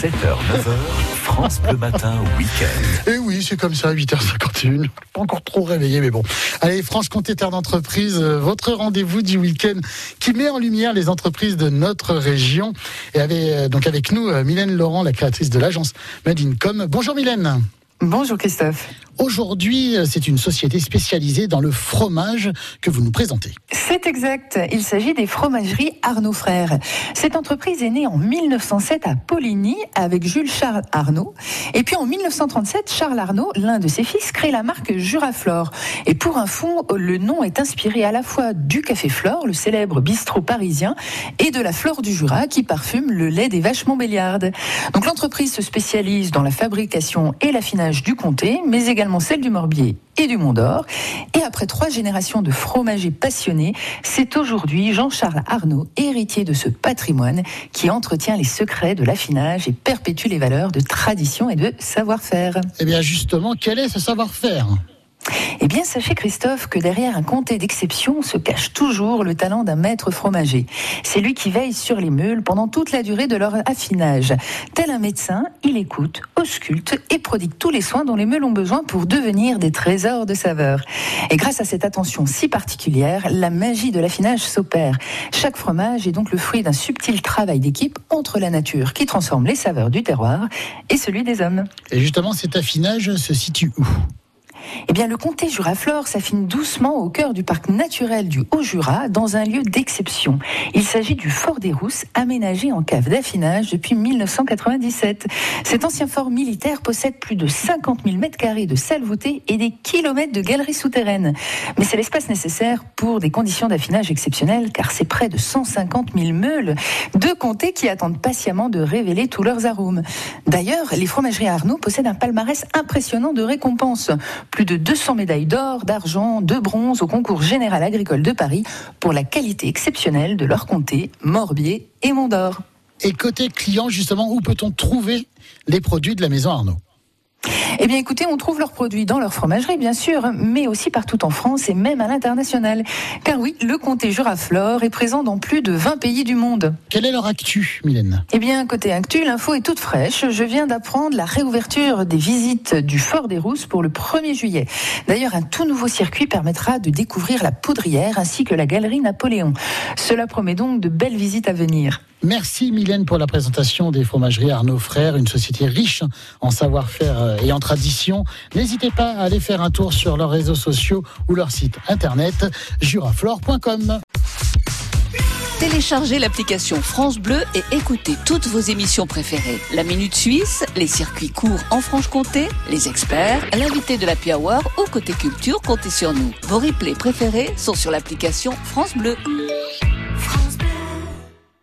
7h, 9h, France Bleu Matin, week-end. Et oui, c'est comme ça, 8h51. Pas encore trop réveillé, mais bon. Allez, Franche-Comté Terre d'entreprise, euh, votre rendez-vous du week-end qui met en lumière les entreprises de notre région. Et avec, euh, donc avec nous, euh, Mylène Laurent, la créatrice de l'agence Made in Com. Bonjour Mylène. Bonjour Christophe. Aujourd'hui, c'est une société spécialisée dans le fromage que vous nous présentez. C'est exact. Il s'agit des fromageries Arnaud Frères. Cette entreprise est née en 1907 à Poligny avec Jules Charles Arnaud. Et puis en 1937, Charles Arnaud, l'un de ses fils, crée la marque Juraflore. Et pour un fond, le nom est inspiré à la fois du Café Flore, le célèbre bistrot parisien, et de la flore du Jura qui parfume le lait des vaches Montbéliardes. Donc l'entreprise se spécialise dans la fabrication et l'affinage du comté, mais également celle du Morbier et du Mont d'Or. Et après trois générations de fromagers passionnés, c'est aujourd'hui Jean-Charles Arnaud, héritier de ce patrimoine, qui entretient les secrets de l'affinage et perpétue les valeurs de tradition et de savoir-faire. Eh bien justement, quel est ce savoir-faire? Eh bien, sachez Christophe que derrière un comté d'exception se cache toujours le talent d'un maître fromager. C'est lui qui veille sur les meules pendant toute la durée de leur affinage. Tel un médecin, il écoute, ausculte et prodigue tous les soins dont les meules ont besoin pour devenir des trésors de saveur. Et grâce à cette attention si particulière, la magie de l'affinage s'opère. Chaque fromage est donc le fruit d'un subtil travail d'équipe entre la nature qui transforme les saveurs du terroir et celui des hommes. Et justement, cet affinage se situe où? Eh bien, le comté Juraflore s'affine doucement au cœur du parc naturel du Haut-Jura, dans un lieu d'exception. Il s'agit du Fort des Rousses, aménagé en cave d'affinage depuis 1997. Cet ancien fort militaire possède plus de 50 000 mètres carrés de salles voûtées et des kilomètres de galeries souterraines. Mais c'est l'espace nécessaire pour des conditions d'affinage exceptionnelles, car c'est près de 150 000 meules de comté qui attendent patiemment de révéler tous leurs arômes. D'ailleurs, les fromageries Arnaud possèdent un palmarès impressionnant de récompenses de 200 médailles d'or, d'argent, de bronze au concours général agricole de Paris pour la qualité exceptionnelle de leur comté, Morbier et Mont d'Or. Et côté client, justement, où peut-on trouver les produits de la maison Arnaud? Eh bien, écoutez, on trouve leurs produits dans leur fromagerie, bien sûr, mais aussi partout en France et même à l'international. Car oui, le comté Juraflore est présent dans plus de 20 pays du monde. Quelle est leur actu, Mylène? Eh bien, côté actu, l'info est toute fraîche. Je viens d'apprendre la réouverture des visites du Fort des Rousses pour le 1er juillet. D'ailleurs, un tout nouveau circuit permettra de découvrir la poudrière ainsi que la galerie Napoléon. Cela promet donc de belles visites à venir. Merci Mylène pour la présentation des fromageries Arnaud Frères, une société riche en savoir-faire euh, et en tradition. N'hésitez pas à aller faire un tour sur leurs réseaux sociaux ou leur site internet juraflore.com. Téléchargez l'application France Bleu et écoutez toutes vos émissions préférées. La Minute Suisse, les circuits courts en Franche-Comté, les experts, l'invité de la Hour ou côté culture, comptez sur nous. Vos replays préférés sont sur l'application France Bleu.